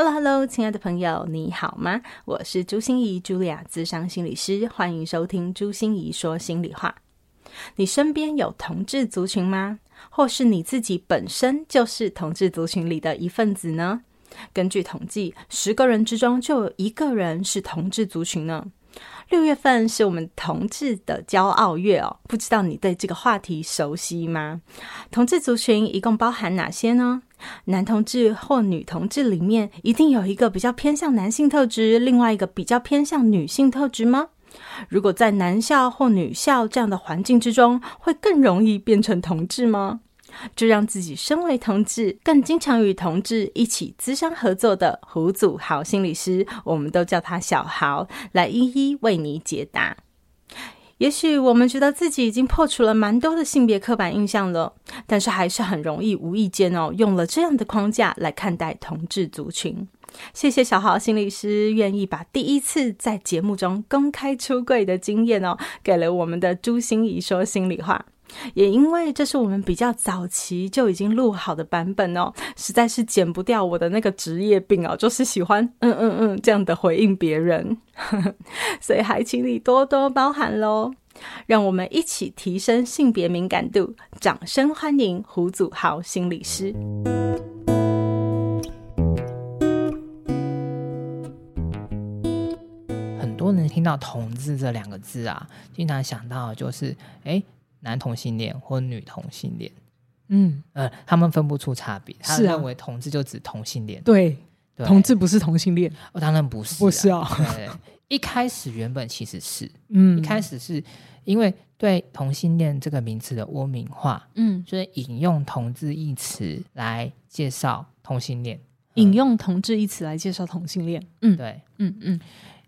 Hello，Hello，亲爱的朋友，你好吗？我是朱心仪，茱莉亚，咨商心理师，欢迎收听朱心仪说心里话。你身边有同志族群吗？或是你自己本身就是同志族群里的一份子呢？根据统计，十个人之中就有一个人是同志族群呢。六月份是我们同志的骄傲月哦，不知道你对这个话题熟悉吗？同志族群一共包含哪些呢？男同志或女同志里面一定有一个比较偏向男性特质，另外一个比较偏向女性特质吗？如果在男校或女校这样的环境之中，会更容易变成同志吗？就让自己身为同志，更经常与同志一起咨商合作的胡祖豪心理师，我们都叫他小豪，来一一为你解答。也许我们觉得自己已经破除了蛮多的性别刻板印象了，但是还是很容易无意间哦，用了这样的框架来看待同志族群。谢谢小豪心理师愿意把第一次在节目中公开出柜的经验哦，给了我们的朱心怡说心里话。也因为这是我们比较早期就已经录好的版本哦，实在是减不掉我的那个职业病哦，就是喜欢嗯嗯嗯这样的回应别人，所以还请你多多包涵喽。让我们一起提升性别敏感度，掌声欢迎胡祖豪心理师。很多人听到“同志”这两个字啊，经常想到就是哎。男同性恋或女同性恋，嗯。呃，他们分不出差别，他认为同志就指同性恋，对，对，同志不是同性恋，哦，当然不是，不是哦。对，一开始原本其实是，嗯，一开始是因为对同性恋这个名词的污名化，嗯，所以引用同志一词来介绍同性恋，引用同志一词来介绍同性恋，嗯，对，嗯嗯。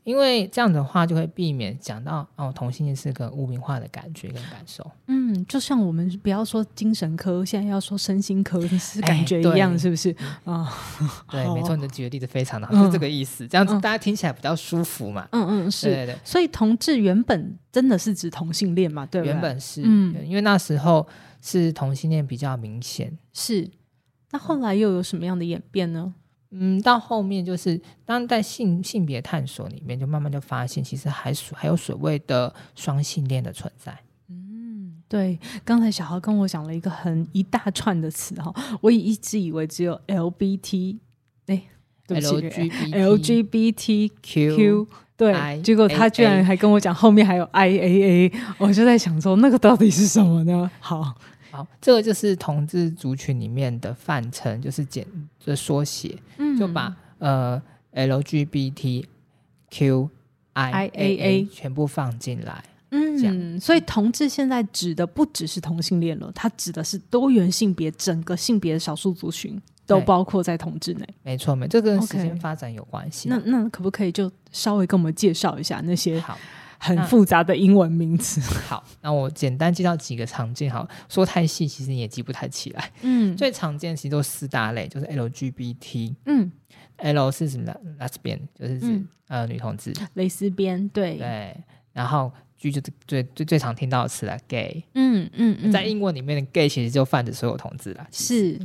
因为这样的话就会避免讲到哦，同性恋是个污名化的感觉跟感受。嗯，就像我们不要说精神科，现在要说身心科是感觉一样，是不是？啊，对，没错，你的举的例子非常的好，是这个意思。这样子大家听起来比较舒服嘛。嗯嗯，是。对对。所以同志原本真的是指同性恋嘛？对，原本是。嗯，因为那时候是同性恋比较明显。是。那后来又有什么样的演变呢？嗯，到后面就是当在性性别探索里面，就慢慢就发现，其实还属还有所谓的双性恋的存在。嗯，对。刚才小豪跟我讲了一个很一大串的词哈，我一直以为只有 L B T，哎，L G B L G B T Q，对，结果他居然还跟我讲后面还有 I A A，我就在想说那个到底是什么呢？好。好，这个就是同志族群里面的泛称，就是简的缩写，嗯，就把呃 LGBTQIAA 全部放进来，嗯，这样，所以同志现在指的不只是同性恋了，它指的是多元性别，整个性别的少数族群都包括在同志内。没错，没错，这跟时间发展有关系。那那可不可以就稍微跟我们介绍一下那些？好。很复杂的英文名词。好，那我简单介绍几个常见，好，说太细其实你也记不太起来。嗯，最常见其实都四大类，就是 LGBT。嗯，L 是什么？Lesbian 就是指、嗯、呃女同志，蕾丝边，对对。然后 G 就是最最最常听到的词了，Gay。嗯嗯嗯，在英文里面的 Gay 其实就泛指所有同志了。是，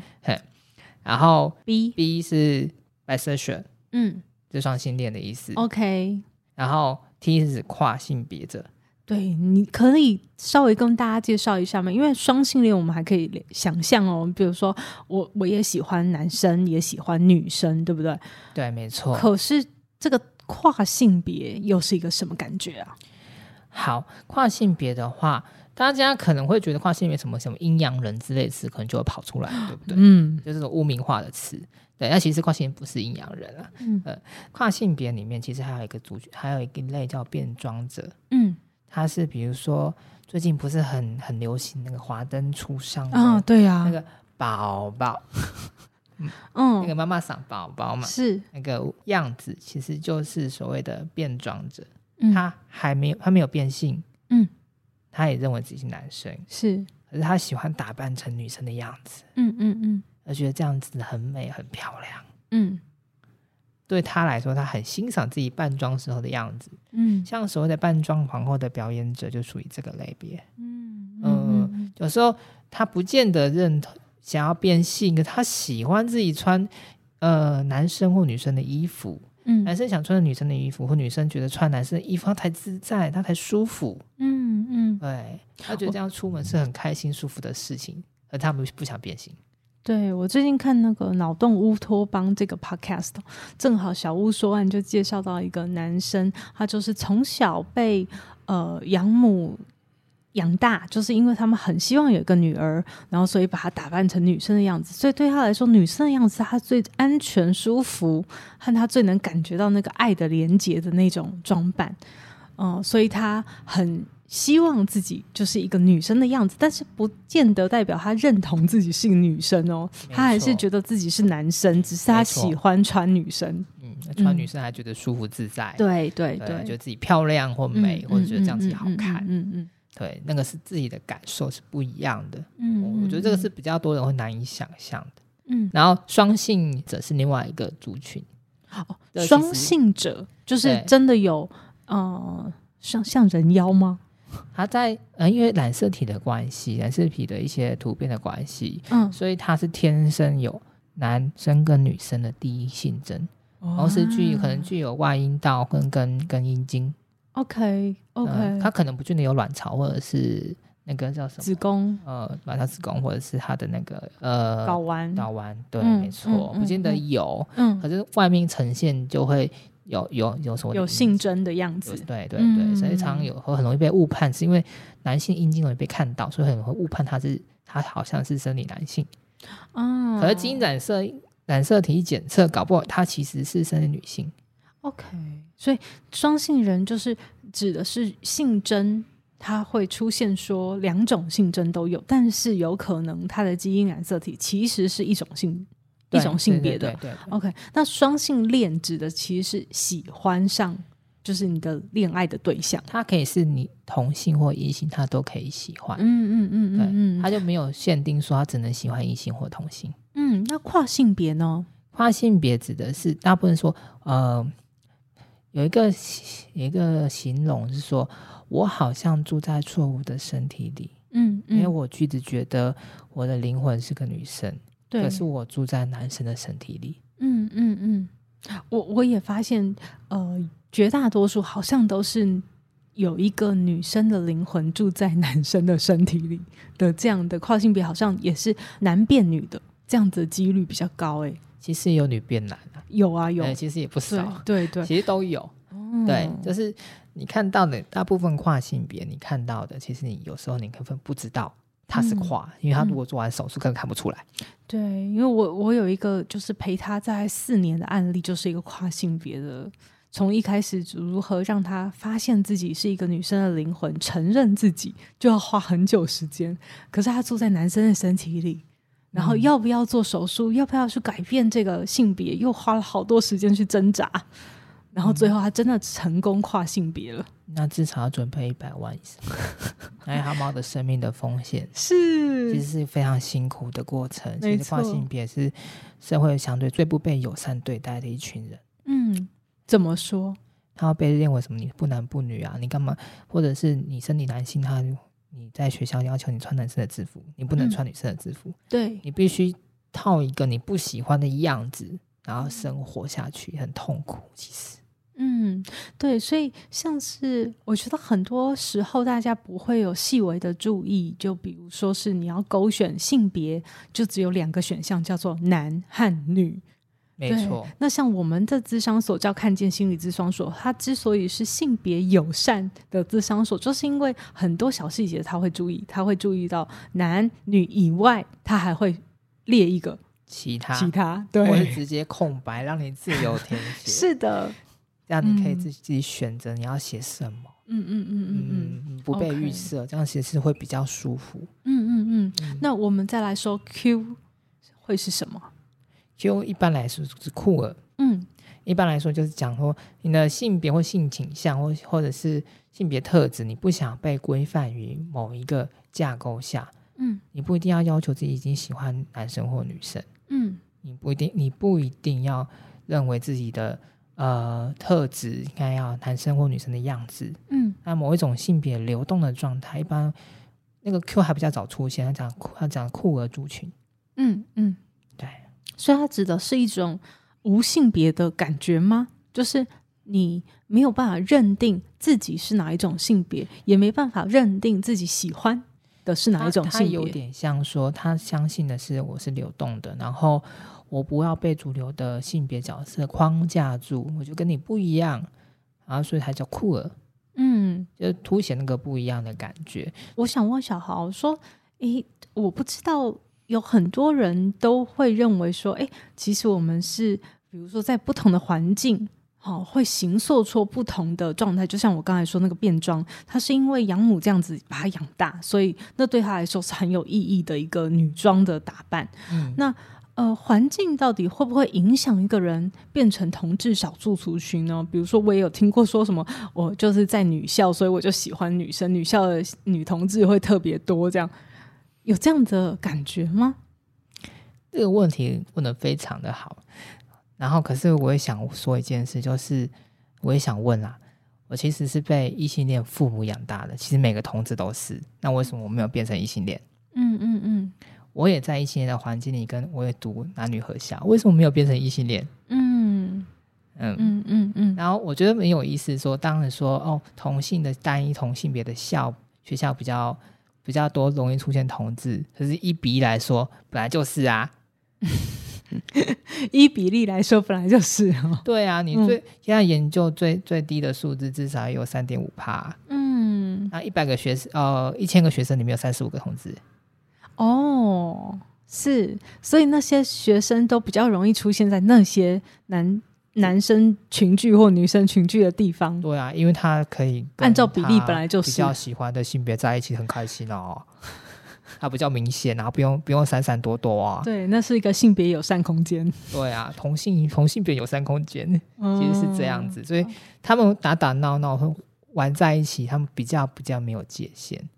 然后 B B 是 Bisexual，嗯，就双性恋的意思。OK。然后 T 是指跨性别者，对，你可以稍微跟大家介绍一下吗？因为双性恋我们还可以想象哦，比如说我我也喜欢男生，也喜欢女生，对不对？对，没错。可是这个跨性别又是一个什么感觉啊？好，跨性别的话，大家可能会觉得跨性别什么什么阴阳人之类的词，可能就会跑出来，对不对？嗯，就是这种污名化的词。对，那其实跨性别不是阴阳人啊。嗯，呃，跨性别里面其实还有一个族群，还有一个类叫变装者。嗯，他是比如说最近不是很很流行那个华灯初上啊，对呀，那个宝宝，嗯，那个妈妈嗓宝宝嘛，是那个样子，其实就是所谓的变装者。嗯，他还没有，他没有变性。嗯，他也认为自己是男生，是，可是他喜欢打扮成女生的样子。嗯嗯嗯。而觉得这样子很美、很漂亮。嗯，对他来说，他很欣赏自己扮装时候的样子。嗯，像所谓的扮装皇后的表演者，就属于这个类别。嗯嗯，有时候他不见得认同想要变性，可他喜欢自己穿呃男生或女生的衣服。嗯，男生想穿女生的衣服，或女生觉得穿男生的衣服他才自在，他才舒服。嗯嗯，对，他觉得这样出门是很开心、舒服的事情，而他们不想变性。对，我最近看那个脑洞乌托邦这个 podcast，正好小屋说案就介绍到一个男生，他就是从小被呃养母养大，就是因为他们很希望有一个女儿，然后所以把她打扮成女生的样子，所以对他来说，女生的样子她最安全、舒服，和她最能感觉到那个爱的连结的那种装扮，嗯、呃，所以他很。希望自己就是一个女生的样子，但是不见得代表他认同自己是个女生哦。他还是觉得自己是男生，只是他喜欢穿女生。嗯，穿女生还觉得舒服自在。对对对，觉得自己漂亮或美，或者觉得这样自己好看。嗯嗯，对，那个是自己的感受是不一样的。嗯，我觉得这个是比较多人会难以想象的。嗯，然后双性者是另外一个族群。好，双性者就是真的有呃，像像人妖吗？他在呃，因为染色体的关系，染色体的一些突变的关系，嗯，所以他是天生有男生跟女生的第一性征，同、哦、时具可能具有外阴道跟跟跟阴茎。OK OK，他、呃、可能不见得有卵巢或者是那个叫什么子宫，呃，卵巢子宫或者是他的那个呃睾丸睾丸，对，嗯、没错，不见得有，嗯，可是外面呈现就会。有有有什么有性征的样子？对对对，所以常常有很容易被误判，是因为男性阴茎容易被看到，所以很容易误判他是他好像是生理男性。哦，可是基因染色染色体检测搞不好他其实是生理女性。OK，所以双性人就是指的是性征，它会出现说两种性征都有，但是有可能它的基因染色体其实是一种性。一种性别的，对对对对，OK。那双性恋指的其实是喜欢上，就是你的恋爱的对象，他可以是你同性或异性，他都可以喜欢。嗯嗯嗯嗯嗯，他就没有限定说他只能喜欢异性或同性。嗯，那跨性别呢？跨性别指的是大部分说，呃，有一个有一个形容是说，我好像住在错误的身体里。嗯，嗯，因为我一直觉得我的灵魂是个女生。对，可是我住在男生的身体里。嗯嗯嗯，我我也发现，呃，绝大多数好像都是有一个女生的灵魂住在男生的身体里的这样的跨性别，好像也是男变女的这样子的几率比较高。哎，其实有女变男啊，有啊有，其实也不少。对对，对，其实都有。哦、对，就是你看到的大部分跨性别，你看到的，其实你有时候你根本不知道。他是跨，嗯、因为他如果做完手术，根本看不出来。对，因为我我有一个就是陪他在四年的案例，就是一个跨性别的，从一开始如何让他发现自己是一个女生的灵魂，承认自己就要花很久时间。可是他住在男生的身体里，然后要不要做手术，嗯、要不要去改变这个性别，又花了好多时间去挣扎。然后最后他真的成功跨性别了，那至少要准备一百万以上，还有他冒的生命的风险是，其实是非常辛苦的过程。其实跨性别是社会相对最不被友善对待的一群人。嗯，怎么说？他要被认为什么？你不男不女啊？你干嘛？或者是你身体男性，他你在学校要求你穿男生的制服，你不能穿女生的制服。嗯、对，你必须套一个你不喜欢的样子，然后生活下去，很痛苦。其实。嗯，对，所以像是我觉得很多时候大家不会有细微的注意，就比如说是你要勾选性别，就只有两个选项，叫做男和女。没错。那像我们的咨商所叫看见心理咨商所，它之所以是性别友善的咨商所，就是因为很多小细节他会注意，他会注意到男女以外，他还会列一个其他其他，对，或是直接空白让你自由填 写。是的。这样你可以自己自己选择你要写什么，嗯嗯嗯嗯嗯，不被预设.这样其实会比较舒服。嗯嗯嗯，嗯。那我们再来说 Q 会是什么？Q 一般来说是酷儿，嗯，一般来说就是讲说你的性别或性倾向或或者是性别特质，你不想被规范于某一个架构下，嗯，你不一定要要求自己已经喜欢男生或女生，嗯，你不一定你不一定要认为自己的。呃，特质应该要男生或女生的样子，嗯，那某一种性别流动的状态，一般那个 Q 还比较早出现，他讲他讲酷儿族群，嗯嗯，对，所以它指的是一种无性别的感觉吗？就是你没有办法认定自己是哪一种性别，也没办法认定自己喜欢的是哪一种性别，他有点像说他相信的是我是流动的，然后。我不要被主流的性别角色框架住，我就跟你不一样，然后所以才叫酷儿，嗯，就凸显那个不一样的感觉。我想问小豪说，诶，我不知道有很多人都会认为说，诶，其实我们是，比如说在不同的环境，好、哦，会形塑出不同的状态。就像我刚才说那个变装，他是因为养母这样子把他养大，所以那对他来说是很有意义的一个女装的打扮。嗯，那。呃，环境到底会不会影响一个人变成同志少数族群呢？比如说，我也有听过说什么，我就是在女校，所以我就喜欢女生，女校的女同志会特别多，这样有这样的感觉吗？这个问题问的非常的好。然后，可是我也想说一件事，就是我也想问啊，我其实是被异性恋父母养大的，其实每个同志都是，那为什么我没有变成异性恋？嗯嗯嗯。我也在异性恋的环境里，跟我也读男女合校，为什么没有变成异性恋？嗯嗯嗯嗯嗯。然后我觉得很有意思说，说当然说哦，同性的单一同性别的校学校比较比较多，容易出现同志。可是，一比一来说，本来就是啊。一比例来说，本来就是哦。对啊，你最、嗯、现在研究最最低的数字，至少有三点五帕。嗯，那一百个学生，呃，一千个学生里面有三十五个同志。哦，是，所以那些学生都比较容易出现在那些男男生群聚或女生群聚的地方。对啊，因为他可以按照比例本来就是比较喜欢的性别在一起，很开心哦。他比较明显，然后不用不用闪闪躲躲啊。对，那是一个性别友善空间。对啊，同性同性别友善空间其实是这样子，所以他们打打闹闹玩在一起，他们比较比较没有界限。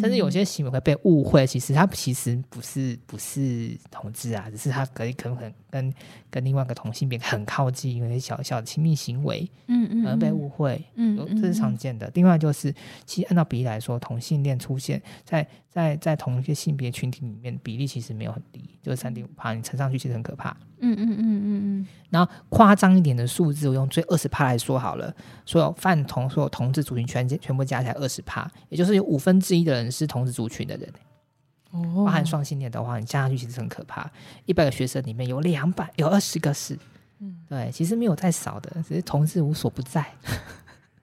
甚至有些行为会被误会，其实他其实不是不是同志啊，只是他可以可能跟跟跟另外一个同性别很靠近，有些小小的亲密行为，嗯嗯，而被误会，嗯，这是常见的。嗯、另外就是，其实按照比例来说，同性恋出现在在在同一个性别群体里面，比例其实没有很低，就是三点五趴，你乘上去其实很可怕。嗯嗯嗯嗯嗯。然后夸张一点的数字，我用最二十趴来说好了，所有泛同所有同志族群全全部加起来二十趴，也就是有五分之一的人是同志族群的人。哦，包含双性恋的话，你加上去其实很可怕。一百个学生里面有两百，有二十个是，嗯，对，其实没有太少的，只是同志无所不在。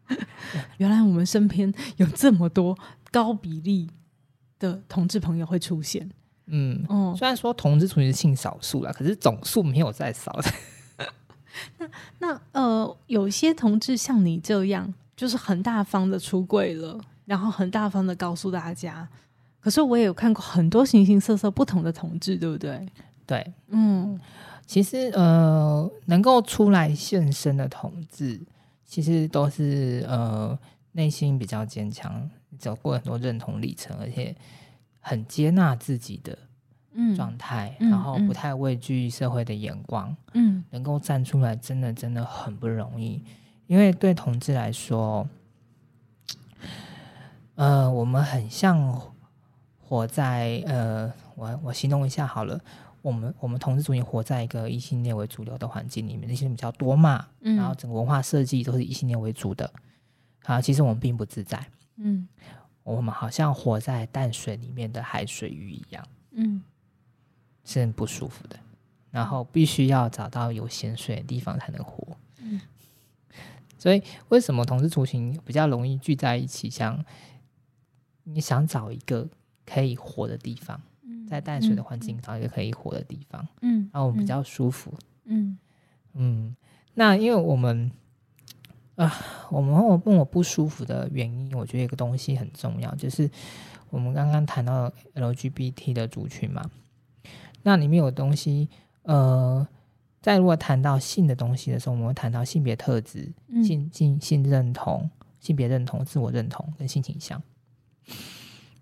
原来我们身边有这么多高比例的同志朋友会出现。嗯，哦，虽然说同志族群是性少数啦，可是总数没有再少 的。那那呃，有些同志像你这样，就是很大方的出柜了，然后很大方的告诉大家。可是我也有看过很多形形色色不同的同志，对不对？对，嗯，其实呃，能够出来现身的同志，其实都是呃内心比较坚强，走过很多认同历程，而且很接纳自己的状态，嗯、然后不太畏惧社会的眼光，嗯，能够站出来，真的真的很不容易。因为对同志来说，呃，我们很像活在呃，我我形容一下好了，我们我们同志族群活在一个异性恋为主流的环境里面，异性恋比较多嘛，嗯，然后整个文化设计都是异性恋为主的，啊，其实我们并不自在，嗯，我们好像活在淡水里面的海水鱼一样，嗯，是很不舒服的，然后必须要找到有咸水的地方才能活，嗯。所以，为什么同志族群比较容易聚在一起？像你想找一个可以活的地方，嗯、在淡水的环境找一个可以活的地方，嗯，然后我们比较舒服，嗯。嗯。那因为我们啊，我们我问我不舒服的原因，我觉得一个东西很重要，就是我们刚刚谈到 LGBT 的族群嘛，那里面有东西，呃。在如果谈到性的东西的时候，我们会谈到性别特质、嗯、性性性认同、性别认同、自我认同跟性倾向。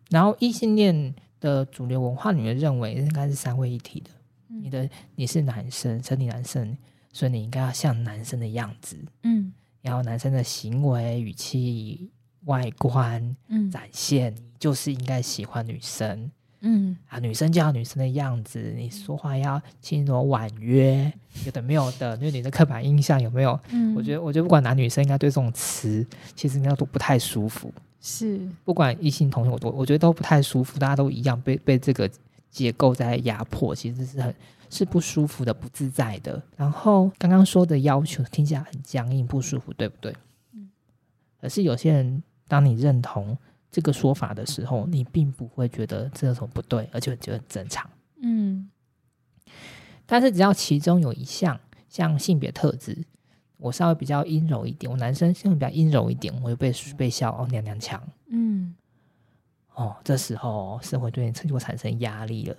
然后异性恋的主流文化里面认为应该是三位一体的。嗯、你的你是男生，生理男生，所以你应该要像男生的样子。嗯，然后男生的行为、语气、外观，嗯，展现你就是应该喜欢女生。嗯啊，女生就要女生的样子，你说话要轻柔婉约，有的没有的，因为你的刻板印象有没有？嗯，我觉得，我觉得不管男女生，应该对这种词其实应该都不太舒服。是，不管异性同性，我都我觉得都不太舒服，大家都一样被被这个结构在压迫，其实是很是不舒服的、不自在的。然后刚刚说的要求听起来很僵硬、不舒服，对不对？嗯，可是有些人，当你认同。这个说法的时候，你并不会觉得这有什么不对，而且觉得很正常。嗯，但是只要其中有一项，像性别特质，我稍微比较阴柔一点，我男生性格比较阴柔一点，我就被被笑哦娘娘腔。嗯，哦，这时候社会对你就会产生压力了，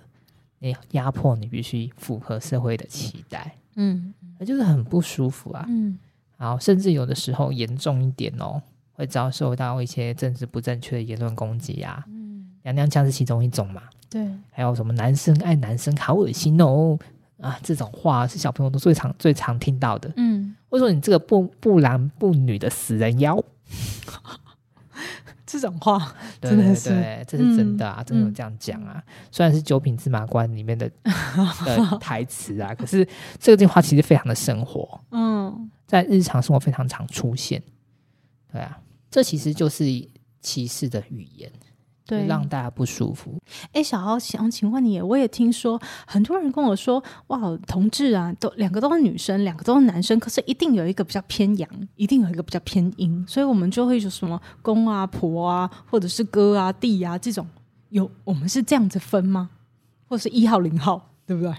你压迫你必须符合社会的期待。嗯，那就是很不舒服啊。嗯，然后甚至有的时候严重一点哦。会遭受到一些政治不正确的言论攻击啊，嗯，娘娘腔是其中一种嘛，对，还有什么男生爱男生好恶心哦啊，这种话是小朋友都最常最常听到的，嗯，或者说你这个不不男不女的死人妖，这种话对对对，这是真的啊，嗯、真的有这样讲啊，嗯、虽然是九品芝麻官里面的的 台词啊，可是这个句话其实非常的生活，嗯，在日常生活非常常出现，对啊。这其实就是歧视的语言，对，让大家不舒服。哎，小豪想请问你，我也听说很多人跟我说，哇，同志啊，都两个都是女生，两个都是男生，可是一定有一个比较偏阳，一定有一个比较偏阴，所以我们就会有什么公啊、婆啊，或者是哥啊、弟啊这种，有我们是这样子分吗？或者是一号、零号，对不对？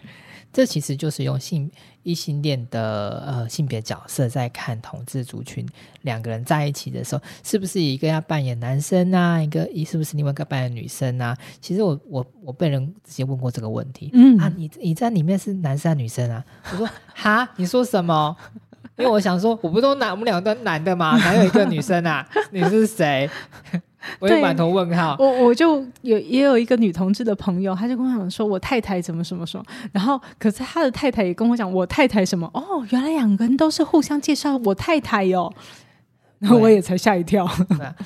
这其实就是用性异性恋的呃性别角色在看同志族群两个人在一起的时候，是不是一个要扮演男生啊，一个一是不是另外一个扮演女生啊？其实我我我被人直接问过这个问题，嗯啊，你你在里面是男生还是女生啊？我说哈，你说什么？因为我想说，我不都男，我们两个都男的吗？哪有一个女生啊？你是谁？我也满头问号。我我就有也有一个女同志的朋友，她就跟我讲说，我太太怎么什么什么。然后，可是她的太太也跟我讲，我太太什么。哦，原来两个人都是互相介绍我太太哟、哦。然后 我也才吓一跳。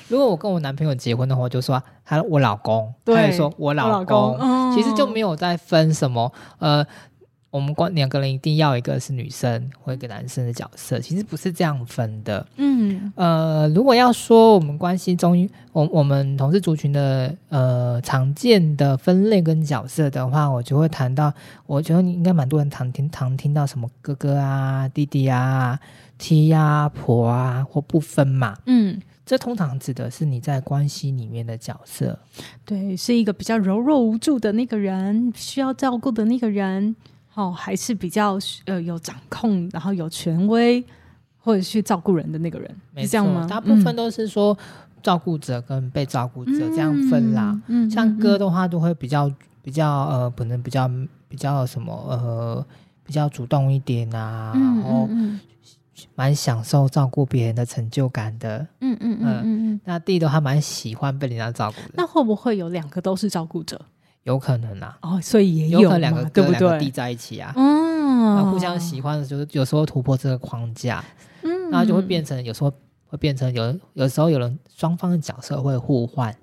如果我跟我男朋友结婚的话，我就说他我老公，对他就说我老公。老公嗯、其实就没有在分什么呃。我们关两个人一定要一个是女生或一个男生的角色，其实不是这样分的。嗯，呃，如果要说我们关系中，我我们同事族群的呃常见的分类跟角色的话，我就会谈到，我觉得你应该蛮多人常听常听到什么哥哥啊、弟弟啊、T 啊、婆啊或不分嘛。嗯，这通常指的是你在关系里面的角色，对，是一个比较柔弱无助的那个人，需要照顾的那个人。哦，还是比较呃有掌控，然后有权威，或者去照顾人的那个人，没错，是这样吗？大部分都是说照顾者跟被照顾者这样分啦。嗯，像哥的话都会比较比较呃，可能比较比较什么呃，比较主动一点啊，嗯、然后蛮享受照顾别人的成就感的。嗯嗯嗯。那弟的话蛮喜欢被人家照顾的。那会不会有两个都是照顾者？有可能啊。哦，所以也有，有可能两个对不对地在一起啊。嗯。互相喜欢的时候，有时候突破这个框架，嗯，然后就会变成有时候会变成有有时候有人双方的角色会互换。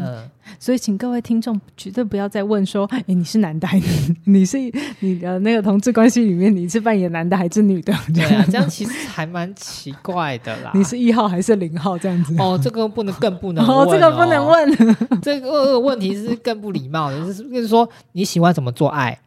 嗯，呃、所以请各位听众绝对不要再问说，哎，你是男的还是 你是你的那个同志关系里面，你是扮演男的还是女的？对啊，这样其实还蛮奇怪的啦。你是一号还是零号这样子？哦，这个不能更不能 问哦，这个不能问。这个问题是更不礼貌的，就是就是说你喜欢怎么做爱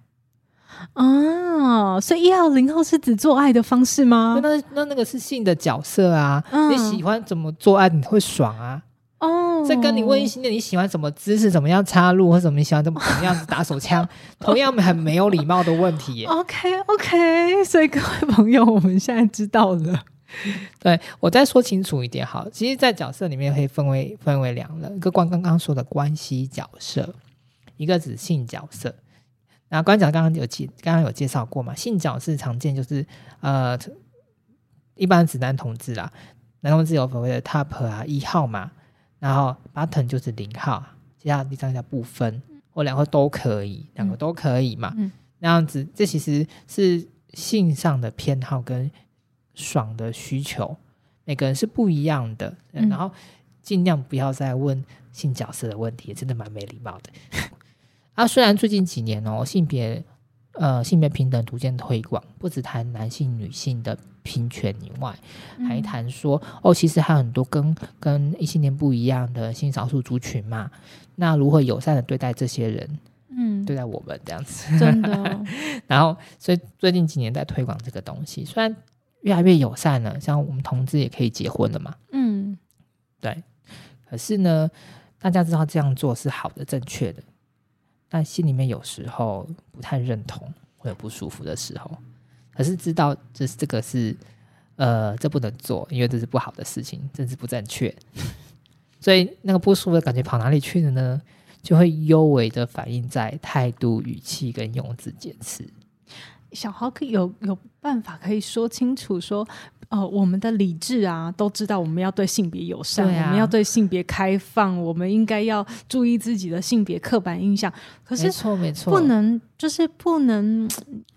啊？所以一号零号是指做爱的方式吗？那那那个是性的角色啊，嗯、你喜欢怎么做爱，你会爽啊？哦，这跟你问异性恋你喜欢什么姿势，怎么样插入，或者怎么你喜欢怎么怎么样子打手枪，同样很没有礼貌的问题耶。OK OK，所以各位朋友，我们现在知道了。对，我再说清楚一点好，其实，在角色里面可以分为分为两个，一个关刚刚说的关系角色，一个指性角色。那关角刚刚有介刚刚有介绍过嘛？性角色常见就是呃，一般指男同志啦，男同志有所谓的 top 啊一号嘛。然后 button 就是零号，其他第三条不分，或两个都可以，两个都可以嘛。嗯、那样子，这其实是性上的偏好跟爽的需求，每个人是不一样的。嗯、然后尽量不要再问性角色的问题，真的蛮没礼貌的。啊，虽然最近几年哦，性别呃性别平等逐渐推广，不只谈男性女性的。平权以外，还谈说、嗯、哦，其实还有很多跟跟异性恋不一样的性少数族群嘛。那如何友善的对待这些人？嗯，对待我们这样子，真的、哦。然后，所以最近几年在推广这个东西，虽然越来越友善了，像我们同志也可以结婚了嘛。嗯，对。可是呢，大家知道这样做是好的、正确的，但心里面有时候不太认同，会有不舒服的时候。可是知道就是这个是，呃，这不能做，因为这是不好的事情，这是不正确，所以那个不舒服的感觉跑哪里去了呢？就会尤为的反映在态度、语气跟用字遣词。小豪可以有有办法可以说清楚说。呃，我们的理智啊，都知道我们要对性别友善，啊、我们要对性别开放，我们应该要注意自己的性别刻板印象。可是，没错没错，不能就是不能，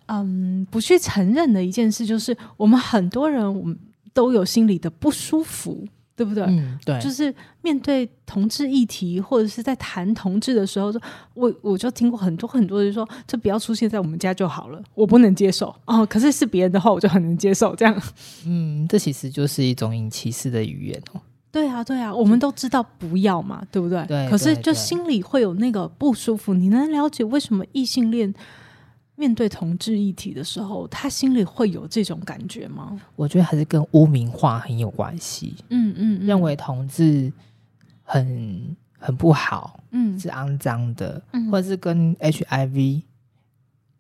嗯，不去承认的一件事，就是我们很多人，我们都有心里的不舒服。对不对？嗯，对，就是面对同志议题，或者是在谈同志的时候，我我就听过很多很多人说，这不要出现在我们家就好了，我不能接受哦。可是是别人的话，我就很能接受这样。嗯，这其实就是一种引歧视的语言哦。对啊，对啊，我们都知道不要嘛，对不对？对。可是就心里会有那个不舒服。你能了解为什么异性恋？面对同志议题的时候，他心里会有这种感觉吗？我觉得还是跟污名化很有关系。嗯嗯，嗯，认为同志很很不好，嗯，是肮脏的，嗯、或者是跟 HIV、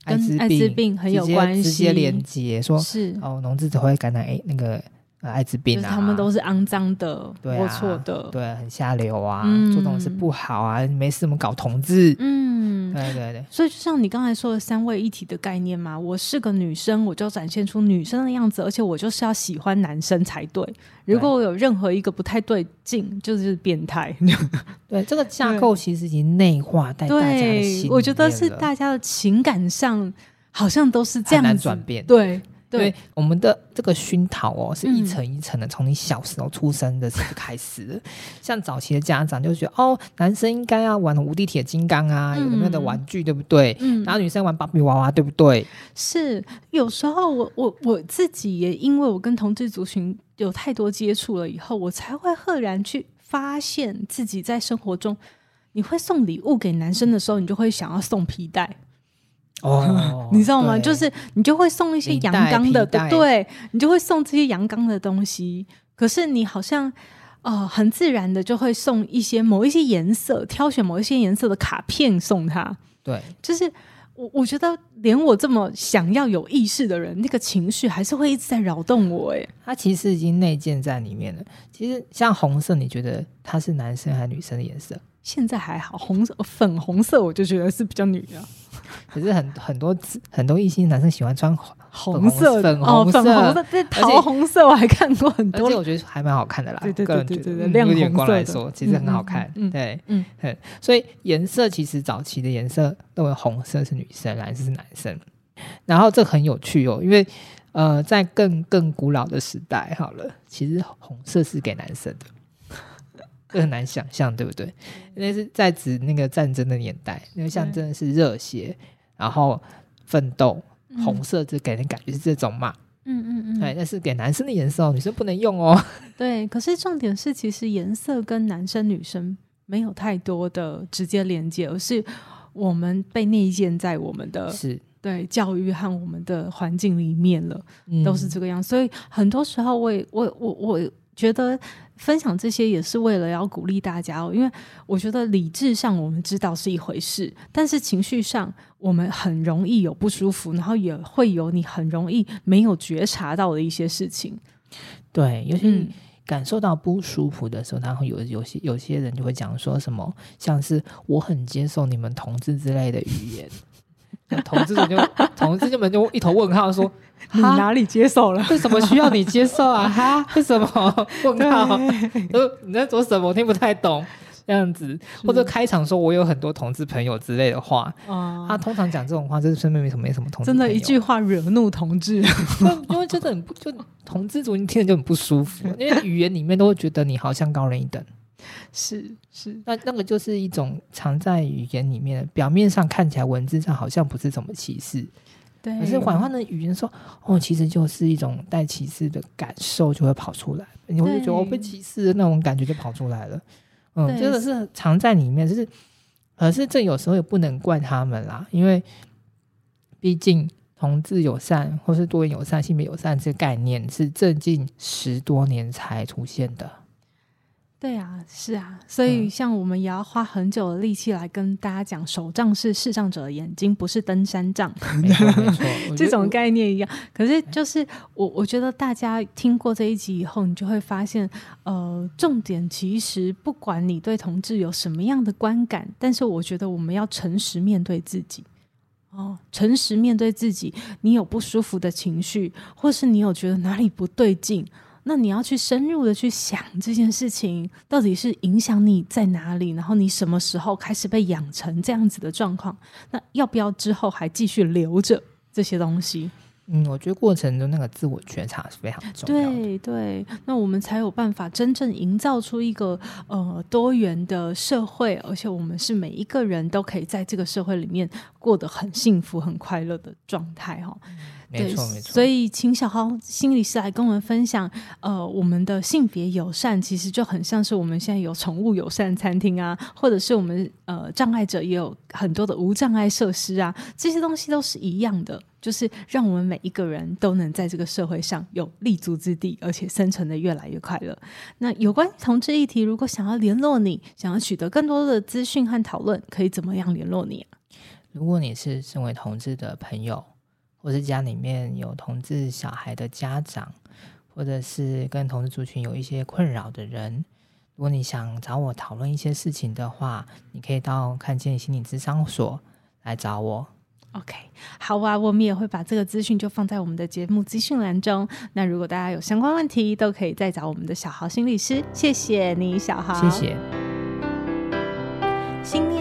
艾滋病、艾滋病很有关系，直接连接说是哦，同志只会感染诶那个。艾滋病啊，他们都是肮脏的，对啊，的，对，很下流啊，嗯、做这种事不好啊，没事我们搞同志？嗯，对对对。所以就像你刚才说的三位一体的概念嘛，我是个女生，我就展现出女生的样子，而且我就是要喜欢男生才对。如果我有任何一个不太对劲，就是变态。对，这个架构其实已经内化在大家的心里。我觉得是大家的情感上好像都是这样子转变。对。对，我们的这个熏陶哦，是一层一层的，从、嗯、你小时候出生的时候开始的。像早期的家长就觉得，哦，男生应该要玩无敌铁金刚啊，嗯、有没有的玩具，对不对？嗯、然后女生玩芭比娃娃，对不对？是，有时候我我我自己也因为我跟同志族群有太多接触了以后，我才会赫然去发现自己在生活中，你会送礼物给男生的时候，你就会想要送皮带。哦，你知道吗？就是你就会送一些阳刚的，对，你就会送这些阳刚的东西。可是你好像呃很自然的就会送一些某一些颜色，挑选某一些颜色的卡片送他。对，就是我我觉得连我这么想要有意识的人，那个情绪还是会一直在扰动我。哎，他其实已经内建在里面了。其实像红色，你觉得它是男生还是女生的颜色？现在还好，红色、粉红色我就觉得是比较女的。可是很很多很多异性男生喜欢穿红色、粉红色、哦、粉红色、桃红色，我还看过很多。而且我觉得还蛮好看的啦。对对对对对，对，亮红色来说，其实很好看。嗯、对，嗯，对。所以颜色其实早期的颜色认为红色是女生，蓝色是男生。然后这很有趣哦，因为呃，在更更古老的时代，好了，其实红色是给男生的。这很难想象，对不对？因为是在指那个战争的年代，那个象征的是热血，然后奋斗。红色就给人感觉是这种嘛，嗯嗯嗯，对，那是给男生的颜色哦，女生不能用哦。对，可是重点是，其实颜色跟男生女生没有太多的直接连接，而是我们被内建在我们的是对教育和我们的环境里面了，嗯、都是这个样。所以很多时候我，也我我我觉得。分享这些也是为了要鼓励大家哦，因为我觉得理智上我们知道是一回事，但是情绪上我们很容易有不舒服，然后也会有你很容易没有觉察到的一些事情。对，尤其感受到不舒服的时候，然后有有些有些人就会讲说什么，像是我很接受你们同志之类的语言。同志们就同志们就一头问号说：“你哪里接受了？为什么需要你接受啊？哈？为什么？问号？呃，你在做什么？我听不太懂。这样子，或者开场说我有很多同志朋友之类的话，他、啊、通常讲这种话，就是身边没什么没什么同志。真的，一句话惹怒同志，因为真的很不就同志族，你听着就很不舒服，因为语言里面都会觉得你好像高人一等。”是是，那那个就是一种藏在语言里面，表面上看起来文字上好像不是什么歧视，对，可是缓缓的语言说，哦，其实就是一种带歧视的感受就会跑出来，你会觉得我被歧视的那种感觉就跑出来了，嗯，真的是藏在里面，就是，可是这有时候也不能怪他们啦，因为毕竟同志友善或是多元友善、性别友善这个概念是最近十多年才出现的。对啊，是啊，所以像我们也要花很久的力气来跟大家讲，手杖是视障者的眼睛，不是登山杖，没错没错，这种概念一样。可是就是我，我觉得大家听过这一集以后，你就会发现，呃，重点其实不管你对同志有什么样的观感，但是我觉得我们要诚实面对自己，哦，诚实面对自己，你有不舒服的情绪，或是你有觉得哪里不对劲。那你要去深入的去想这件事情到底是影响你在哪里，然后你什么时候开始被养成这样子的状况？那要不要之后还继续留着这些东西？嗯，我觉得过程中那个自我觉察是非常重要的。对对，那我们才有办法真正营造出一个呃多元的社会，而且我们是每一个人都可以在这个社会里面过得很幸福、很快乐的状态哈。没错，没错。所以，请小豪心理师来跟我们分享，呃，我们的性别友善其实就很像是我们现在有宠物友善餐厅啊，或者是我们呃障碍者也有很多的无障碍设施啊，这些东西都是一样的，就是让我们每一个人都能在这个社会上有立足之地，而且生存的越来越快乐。那有关同志议题，如果想要联络你，想要取得更多的资讯和讨论，可以怎么样联络你啊？如果你是身为同志的朋友。或是家里面有同志小孩的家长，或者是跟同志族群有一些困扰的人，如果你想找我讨论一些事情的话，你可以到看见心理咨商所来找我。OK，好啊，我们也会把这个资讯就放在我们的节目资讯栏中。那如果大家有相关问题，都可以再找我们的小豪心理师。谢谢你，小豪。谢谢。